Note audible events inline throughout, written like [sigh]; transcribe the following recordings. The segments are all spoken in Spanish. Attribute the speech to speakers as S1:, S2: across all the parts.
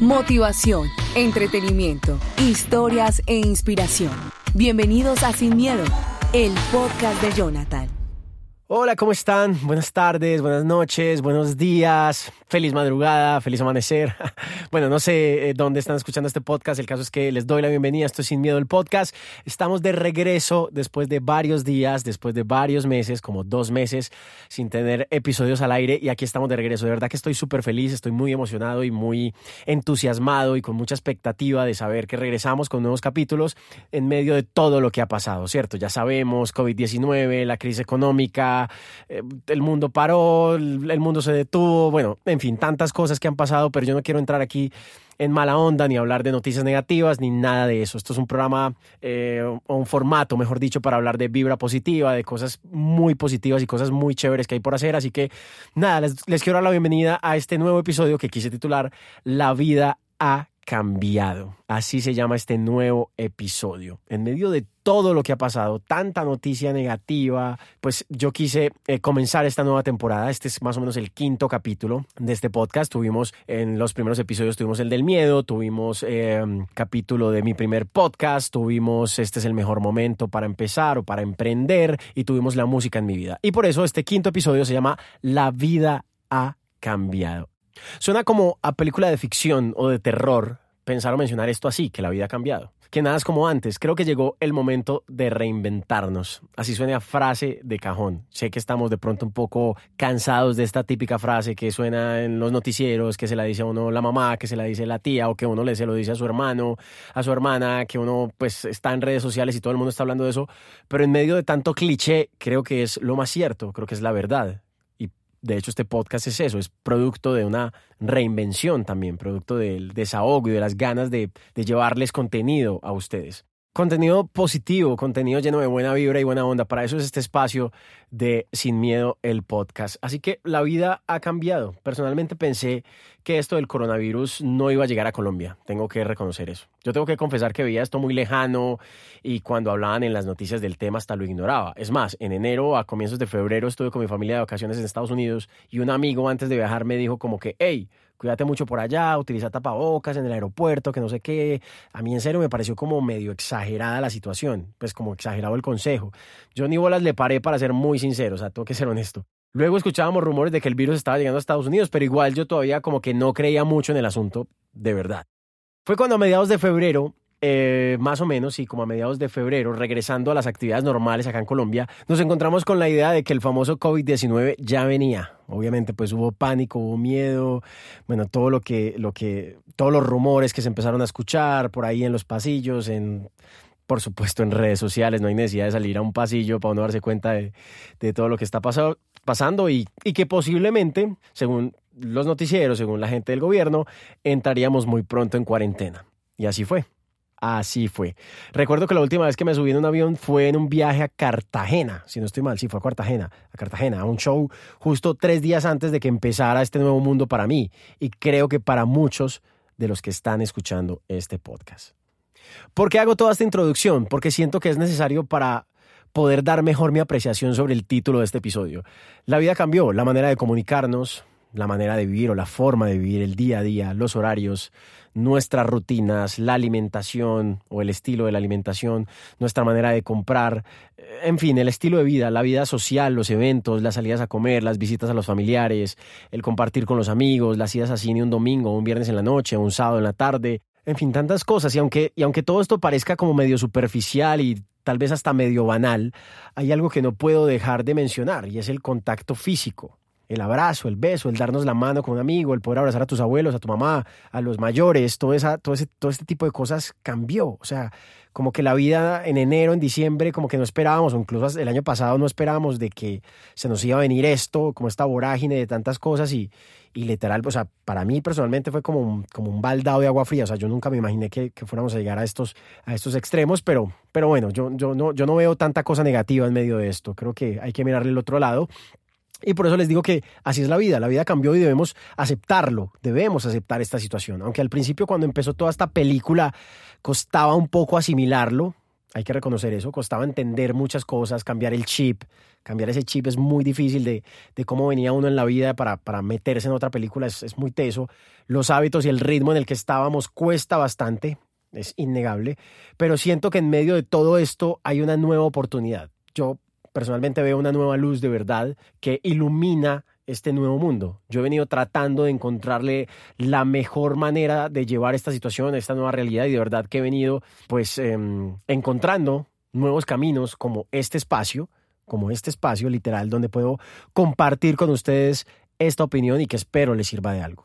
S1: Motivación, entretenimiento, historias e inspiración. Bienvenidos a Sin Miedo, el podcast de Jonathan.
S2: Hola, ¿cómo están? Buenas tardes, buenas noches, buenos días, feliz madrugada, feliz amanecer. [laughs] Bueno, no sé eh, dónde están escuchando este podcast, el caso es que les doy la bienvenida, esto es Sin Miedo el podcast. Estamos de regreso después de varios días, después de varios meses, como dos meses, sin tener episodios al aire y aquí estamos de regreso. De verdad que estoy súper feliz, estoy muy emocionado y muy entusiasmado y con mucha expectativa de saber que regresamos con nuevos capítulos en medio de todo lo que ha pasado, ¿cierto? Ya sabemos, COVID-19, la crisis económica, eh, el mundo paró, el mundo se detuvo, bueno, en fin, tantas cosas que han pasado, pero yo no quiero entrar aquí en mala onda, ni hablar de noticias negativas, ni nada de eso. Esto es un programa eh, o un formato, mejor dicho, para hablar de vibra positiva, de cosas muy positivas y cosas muy chéveres que hay por hacer. Así que nada, les, les quiero dar la bienvenida a este nuevo episodio que quise titular La vida ha cambiado. Así se llama este nuevo episodio. En medio de todo lo que ha pasado, tanta noticia negativa, pues yo quise eh, comenzar esta nueva temporada. Este es más o menos el quinto capítulo de este podcast. Tuvimos en los primeros episodios, tuvimos el del miedo, tuvimos eh, capítulo de mi primer podcast, tuvimos este es el mejor momento para empezar o para emprender y tuvimos la música en mi vida. Y por eso este quinto episodio se llama La vida ha cambiado. Suena como a película de ficción o de terror pensar o mencionar esto así, que la vida ha cambiado. Que nada es como antes. Creo que llegó el momento de reinventarnos. Así suena frase de cajón. Sé que estamos de pronto un poco cansados de esta típica frase que suena en los noticieros, que se la dice a uno la mamá, que se la dice la tía, o que uno le se lo dice a su hermano, a su hermana, que uno pues está en redes sociales y todo el mundo está hablando de eso. Pero en medio de tanto cliché, creo que es lo más cierto, creo que es la verdad. De hecho este podcast es eso, es producto de una reinvención también, producto del desahogo y de las ganas de, de llevarles contenido a ustedes. Contenido positivo, contenido lleno de buena vibra y buena onda. Para eso es este espacio de Sin Miedo, el podcast. Así que la vida ha cambiado. Personalmente pensé que esto del coronavirus no iba a llegar a Colombia. Tengo que reconocer eso. Yo tengo que confesar que veía esto muy lejano y cuando hablaban en las noticias del tema hasta lo ignoraba. Es más, en enero, a comienzos de febrero, estuve con mi familia de vacaciones en Estados Unidos y un amigo antes de viajar me dijo como que, hey, cuídate mucho por allá, utiliza tapabocas en el aeropuerto, que no sé qué. A mí en serio me pareció como medio exagerada la situación, pues como exagerado el consejo. Yo ni bolas le paré para ser muy sincero, o sea, tengo que ser honesto. Luego escuchábamos rumores de que el virus estaba llegando a Estados Unidos, pero igual yo todavía como que no creía mucho en el asunto de verdad. Fue cuando a mediados de febrero, eh, más o menos, y como a mediados de febrero, regresando a las actividades normales acá en Colombia, nos encontramos con la idea de que el famoso COVID-19 ya venía. Obviamente, pues hubo pánico, hubo miedo, bueno, todo lo que, lo que, todos los rumores que se empezaron a escuchar por ahí en los pasillos, en por supuesto en redes sociales, no hay necesidad de salir a un pasillo para uno darse cuenta de, de todo lo que está pasado, pasando y, y que posiblemente, según los noticieros, según la gente del gobierno, entraríamos muy pronto en cuarentena. Y así fue. Así fue. Recuerdo que la última vez que me subí en un avión fue en un viaje a Cartagena, si no estoy mal, sí, fue a Cartagena, a Cartagena, a un show justo tres días antes de que empezara este nuevo mundo para mí y creo que para muchos de los que están escuchando este podcast. ¿Por qué hago toda esta introducción? Porque siento que es necesario para poder dar mejor mi apreciación sobre el título de este episodio. La vida cambió, la manera de comunicarnos, la manera de vivir o la forma de vivir el día a día, los horarios, nuestras rutinas, la alimentación o el estilo de la alimentación, nuestra manera de comprar, en fin, el estilo de vida, la vida social, los eventos, las salidas a comer, las visitas a los familiares, el compartir con los amigos, las idas a cine un domingo, un viernes en la noche, un sábado en la tarde, en fin, tantas cosas. Y aunque, y aunque todo esto parezca como medio superficial y tal vez hasta medio banal, hay algo que no puedo dejar de mencionar y es el contacto físico. El abrazo, el beso, el darnos la mano con un amigo, el poder abrazar a tus abuelos, a tu mamá, a los mayores, todo, esa, todo, ese, todo este tipo de cosas cambió. O sea, como que la vida en enero, en diciembre, como que no esperábamos, o incluso el año pasado no esperábamos de que se nos iba a venir esto, como esta vorágine de tantas cosas y, y literal, o sea, para mí personalmente fue como un, como un baldado de agua fría, o sea, yo nunca me imaginé que, que fuéramos a llegar a estos, a estos extremos, pero, pero bueno, yo, yo, no, yo no veo tanta cosa negativa en medio de esto, creo que hay que mirarle el otro lado y por eso les digo que así es la vida, la vida cambió y debemos aceptarlo, debemos aceptar esta situación. Aunque al principio cuando empezó toda esta película costaba un poco asimilarlo, hay que reconocer eso, costaba entender muchas cosas, cambiar el chip, cambiar ese chip es muy difícil de, de cómo venía uno en la vida para, para meterse en otra película, es, es muy teso. Los hábitos y el ritmo en el que estábamos cuesta bastante, es innegable, pero siento que en medio de todo esto hay una nueva oportunidad. Yo personalmente veo una nueva luz de verdad que ilumina este nuevo mundo. Yo he venido tratando de encontrarle la mejor manera de llevar esta situación, esta nueva realidad y de verdad que he venido pues em, encontrando nuevos caminos como este espacio, como este espacio literal donde puedo compartir con ustedes esta opinión y que espero les sirva de algo.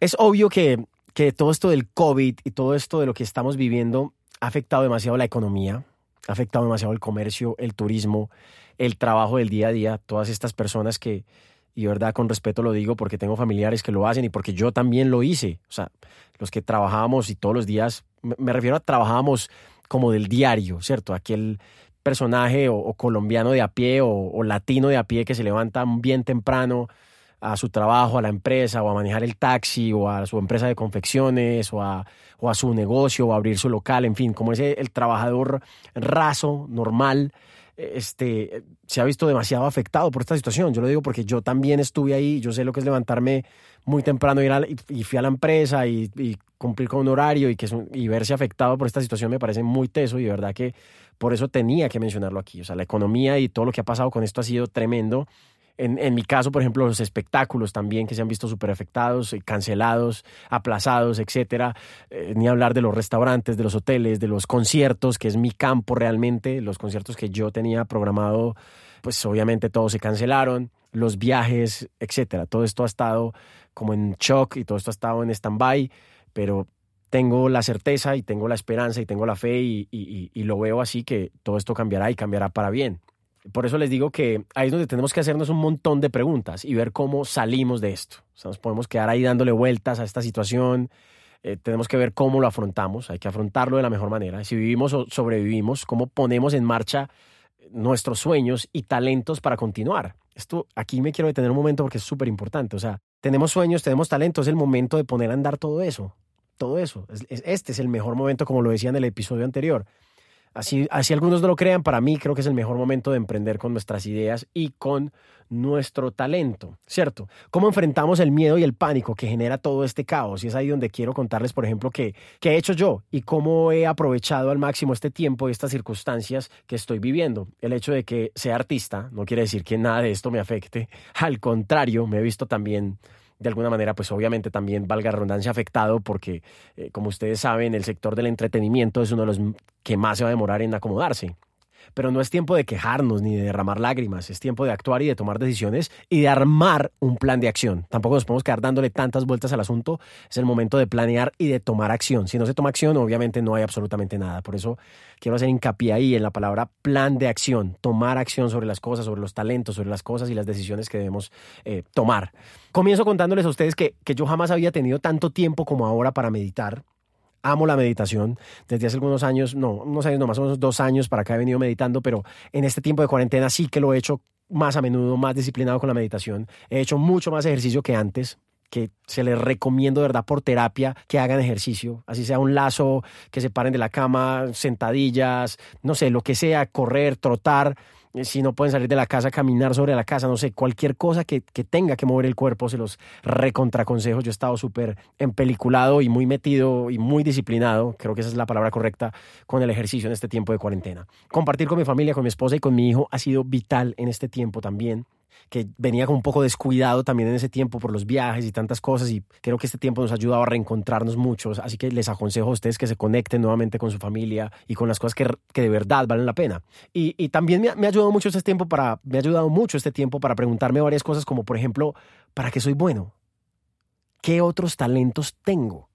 S2: Es obvio que, que todo esto del COVID y todo esto de lo que estamos viviendo ha afectado demasiado la economía, ha afectado demasiado el comercio, el turismo, el trabajo del día a día, todas estas personas que, y verdad con respeto lo digo porque tengo familiares que lo hacen y porque yo también lo hice, o sea, los que trabajábamos y todos los días, me refiero a trabajábamos como del diario, ¿cierto? Aquel personaje o, colombiano de a pie o, o, latino de a pie que se levanta bien temprano a su trabajo, a la empresa, o a manejar el taxi, o a su empresa de confecciones, o a, o a su negocio, o a abrir su local, en fin, como ese el trabajador raso, normal, este, se ha visto demasiado afectado por esta situación. Yo lo digo porque yo también estuve ahí, yo sé lo que es levantarme muy temprano ir y, fui a la empresa y, cumplir con un horario y, que y verse afectado por esta situación me parece muy teso y de verdad que por eso tenía que mencionarlo aquí. O sea, la economía y todo lo que ha pasado con esto ha sido tremendo en, mi caso, por ejemplo, los espectáculos también que se han visto súper afectados, eh, cancelados, aplazados, etcétera. Eh, ni hablar de los restaurantes, de los hoteles, de los conciertos, que es mi campo realmente. Los conciertos que yo tenía programado, pues obviamente todos se cancelaron. Los viajes, etcétera. Todo esto ha estado como en shock y todo esto ha estado en stand-by, pero tengo la certeza y tengo la esperanza y tengo la fe y lo veo así que todo esto cambiará y cambiará para bien. Por eso les digo que ahí es donde tenemos que hacernos un montón de preguntas y ver cómo salimos de esto. O sea, nos podemos quedar ahí dándole vueltas a esta situación. Eh, tenemos que ver cómo lo afrontamos. Hay que afrontarlo de la mejor manera. Si vivimos o sobrevivimos, cómo ponemos en marcha nuestros sueños y talentos para continuar. Esto aquí me quiero detener un momento porque es súper importante. O sea, tenemos sueños, tenemos talentos, es el momento de poner a andar todo eso. Todo eso. Este es el mejor momento, como lo decía en el episodio anterior. Así, así algunos no lo crean, para mí creo que es el mejor momento de emprender con nuestras ideas y con nuestro talento, ¿cierto? ¿Cómo enfrentamos el miedo y el pánico que genera todo este caos? Y es ahí donde quiero contarles, por ejemplo, qué, qué he hecho yo y cómo he aprovechado al máximo este tiempo y estas circunstancias que estoy viviendo. El hecho de que sea artista no quiere decir que nada de esto me afecte. Al contrario, me he visto también de alguna manera, pues obviamente también valga redundancia afectado porque, eh, como ustedes saben, el sector del entretenimiento es uno de los que más se va a demorar en acomodarse. Pero no es tiempo de quejarnos ni de derramar lágrimas, es tiempo de actuar y de tomar decisiones y de armar un plan de acción. Tampoco nos podemos quedar dándole tantas vueltas al asunto, es el momento de planear y de tomar acción. Si no se toma acción, obviamente no hay absolutamente nada. Por eso quiero hacer hincapié ahí en la palabra plan de acción, tomar acción sobre las cosas, sobre los talentos, sobre las cosas y las decisiones que debemos eh, tomar. Comienzo contándoles a ustedes que, que yo jamás había tenido tanto tiempo como ahora para meditar amo la meditación. Desde hace algunos años, no, unos años, no, más o menos dos años para acá he venido meditando, pero en este tiempo de cuarentena sí que lo he hecho más a menudo, más disciplinado con la meditación. He hecho mucho más ejercicio que antes que se les recomiendo, de verdad, por terapia, que hagan ejercicio, así sea un lazo, que se paren de la cama, sentadillas, no sé, lo que sea, correr, trotar, si no pueden salir de la casa, caminar sobre la casa, no sé, cualquier cosa que, tenga que mover el cuerpo, se los recontraconsejo. Yo he estado súper empeliculado y muy metido y muy disciplinado, creo que esa es la palabra correcta, con el ejercicio en este tiempo de cuarentena. Compartir con mi familia, con mi esposa y con mi hijo ha sido vital en este tiempo también. Que venía con un poco descuidado también en ese tiempo por los viajes y tantas cosas y creo que este tiempo nos ha ayudado a reencontrarnos muchos, así que les aconsejo a ustedes que se conecten nuevamente con su familia y con las cosas que, que de verdad valen la pena. Y, y también me, me, ha ayudado mucho este tiempo para, me ha ayudado mucho este tiempo para preguntarme varias cosas como por ejemplo, ¿para qué soy bueno? ¿Qué otros talentos tengo?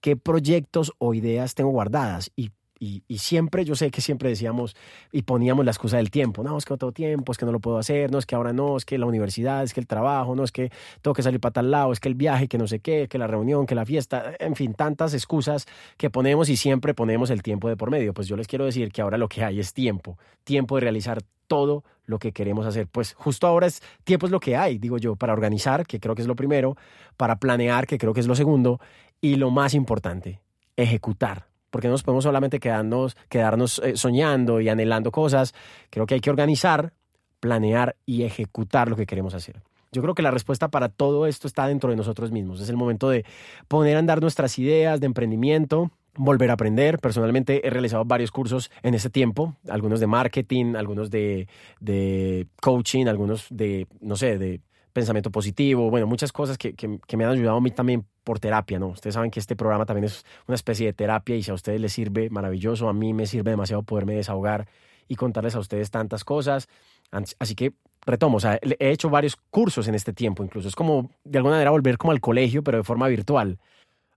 S2: ¿Qué proyectos o ideas tengo guardadas? ¿Y y, siempre, yo sé que siempre decíamos y poníamos la excusa del tiempo. No, es que no tengo tiempo, es que no lo puedo hacer, no es que ahora no, es que la universidad, es que el trabajo, no es que tengo que salir para tal lado, es que el viaje, que no sé qué, que la reunión, que la fiesta, en fin, tantas excusas que ponemos y siempre ponemos el tiempo de por medio. Pues yo les quiero decir que ahora lo que hay es tiempo, tiempo de realizar todo lo que queremos hacer. Pues justo ahora es tiempo es lo que hay, digo yo, para organizar, que creo que es lo primero, para planear, que creo que es lo segundo, y lo más importante, ejecutar porque no nos podemos solamente quedarnos, quedarnos eh, soñando y anhelando cosas. Creo que hay que organizar, planear y ejecutar lo que queremos hacer. Yo creo que la respuesta para todo esto está dentro de nosotros mismos. Es el momento de poner a andar nuestras ideas de emprendimiento, volver a aprender. Personalmente he realizado varios cursos en ese tiempo, algunos de marketing, algunos de, de coaching, algunos de, no sé, de pensamiento positivo, bueno, muchas cosas que, que, me han ayudado a mí también por terapia, ¿no? Ustedes saben que este programa también es una especie de terapia y si a ustedes les sirve, maravilloso, a mí me sirve demasiado poderme desahogar y contarles a ustedes tantas cosas. Así que retomo, o sea, he hecho varios cursos en este tiempo, incluso es como de alguna manera volver como al colegio, pero de forma virtual.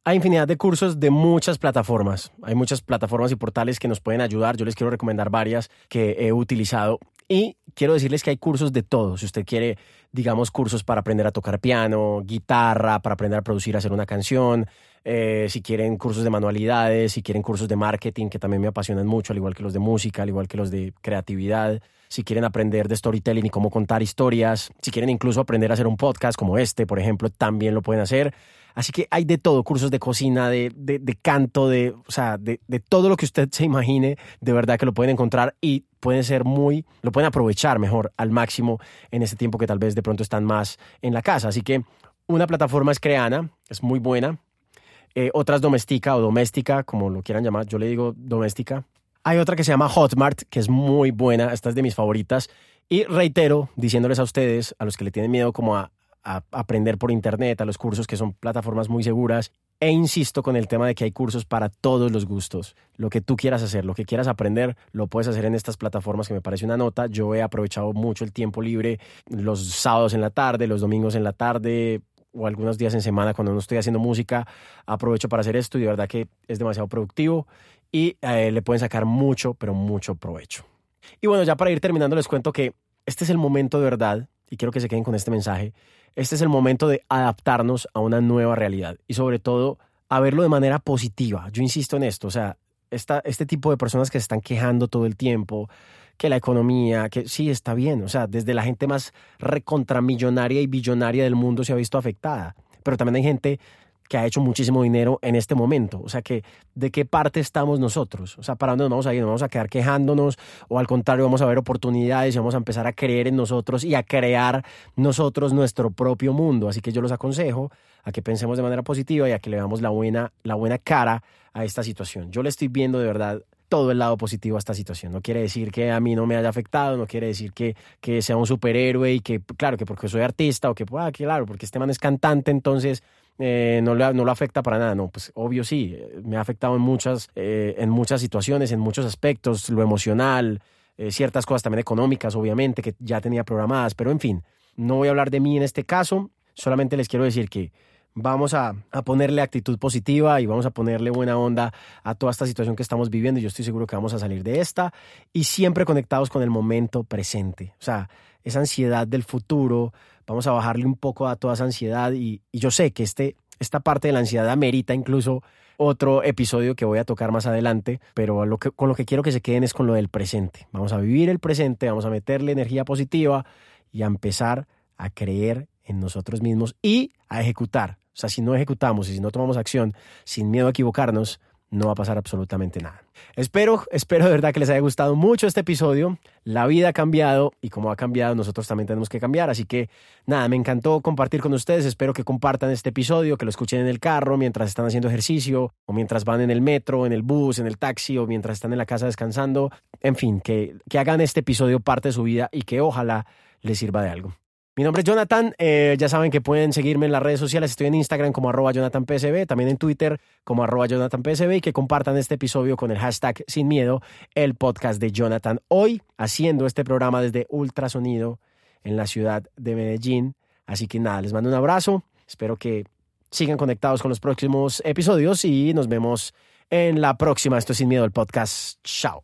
S2: Hay infinidad de cursos de muchas plataformas. Hay muchas plataformas y portales que nos pueden ayudar. Yo les quiero recomendar varias que he utilizado y quiero decirles que hay cursos de todo. Si usted quiere, digamos, cursos para aprender a tocar piano, guitarra, para aprender a producir, hacer una canción, eh, si quieren cursos de manualidades, si quieren cursos de marketing, que también me apasionan mucho, al igual que los de música, al igual que los de creatividad, si quieren aprender de storytelling y cómo contar historias, si quieren incluso aprender a hacer un podcast como este, por ejemplo, también lo pueden hacer. Así que hay de todo, cursos de cocina, de, de, canto, de, o sea, de, de, todo lo que usted se imagine, de verdad que lo pueden encontrar y pueden ser muy, lo pueden aprovechar mejor al máximo en este tiempo que tal vez de pronto están más en la casa. Así que una plataforma es Creana, es muy buena. Eh, otra es Doméstica o Doméstica, como lo quieran llamar, yo le digo Doméstica. Hay otra que se llama Hotmart, que es muy buena, esta es de mis favoritas. Y reitero, diciéndoles a ustedes, a los que le tienen miedo como a a aprender por internet, a los cursos que son plataformas muy seguras. E insisto con el tema de que hay cursos para todos los gustos. Lo que tú quieras hacer, lo que quieras aprender, lo puedes hacer en estas plataformas que me parece una nota. Yo he aprovechado mucho el tiempo libre los sábados en la tarde, los domingos en la tarde o algunos días en semana cuando no estoy haciendo música. Aprovecho para hacer esto y de verdad que es demasiado productivo y eh, le pueden sacar mucho, pero mucho provecho. Y bueno, ya para ir terminando les cuento que este es el momento de verdad y quiero que se queden con este mensaje este es el momento de adaptarnos a una nueva realidad y sobre todo a verlo de manera positiva. Yo insisto en esto, o sea, esta, este tipo de personas que se están quejando todo el tiempo, que la economía, que sí está bien, o sea, desde la gente más recontramillonaria y billonaria del mundo se ha visto afectada, pero también hay gente que ha hecho muchísimo dinero en este momento. O sea, que ¿de qué parte estamos nosotros? O sea, ¿para dónde nos vamos a ir? ¿Nos vamos a quedar quejándonos? ¿O al contrario, vamos a ver oportunidades y vamos a empezar a creer en nosotros y a crear nosotros nuestro propio mundo? Así que yo los aconsejo a que pensemos de manera positiva y a que le damos la buena, la buena cara a esta situación. Yo le estoy viendo de verdad todo el lado positivo a esta situación. No quiere decir que a mí no me haya afectado, no quiere decir que, que sea un superhéroe y que, claro, que porque soy artista o que, ah, claro, porque este man es cantante, entonces eh, no, le, no lo afecta para nada. No, pues obvio sí, me ha afectado en muchas, eh, en muchas situaciones, en muchos aspectos, lo emocional, eh, ciertas cosas también económicas, obviamente, que ya tenía programadas, pero en fin, no voy a hablar de mí en este caso, solamente les quiero decir que vamos a, a, ponerle actitud positiva y vamos a ponerle buena onda a toda esta situación que estamos viviendo. Yo estoy seguro que vamos a salir de esta y siempre conectados con el momento presente. O sea, esa ansiedad del futuro, vamos a bajarle un poco a toda esa ansiedad y, yo sé que este, esta parte de la ansiedad amerita incluso otro episodio que voy a tocar más adelante, pero lo que, con lo que quiero que se queden es con lo del presente. Vamos a vivir el presente, vamos a meterle energía positiva y a empezar a creer en nosotros mismos y a ejecutar. O sea, si no ejecutamos y si no tomamos acción sin miedo a equivocarnos, no va a pasar absolutamente nada. Espero, espero de verdad que les haya gustado mucho este episodio. La vida ha cambiado y como ha cambiado, nosotros también tenemos que cambiar. Así que nada, me encantó compartir con ustedes. Espero que compartan este episodio, que lo escuchen en el carro mientras están haciendo ejercicio o mientras van en el metro, en el bus, en el taxi o mientras están en la casa descansando. En fin, que, que hagan este episodio parte de su vida y que ojalá les sirva de algo. Mi nombre es Jonathan. Eh, ya saben que pueden seguirme en las redes sociales. Estoy en Instagram como arroba JonathanPSB, también en Twitter como arroba JonathanPSB y que compartan este episodio con el hashtag Sin Miedo, el podcast de Jonathan. Hoy haciendo este programa desde Ultrasonido en la ciudad de Medellín. Así que nada, les mando un abrazo. Espero que sigan conectados con los próximos episodios y nos vemos en la próxima. Esto es Sin Miedo, el podcast. Chao.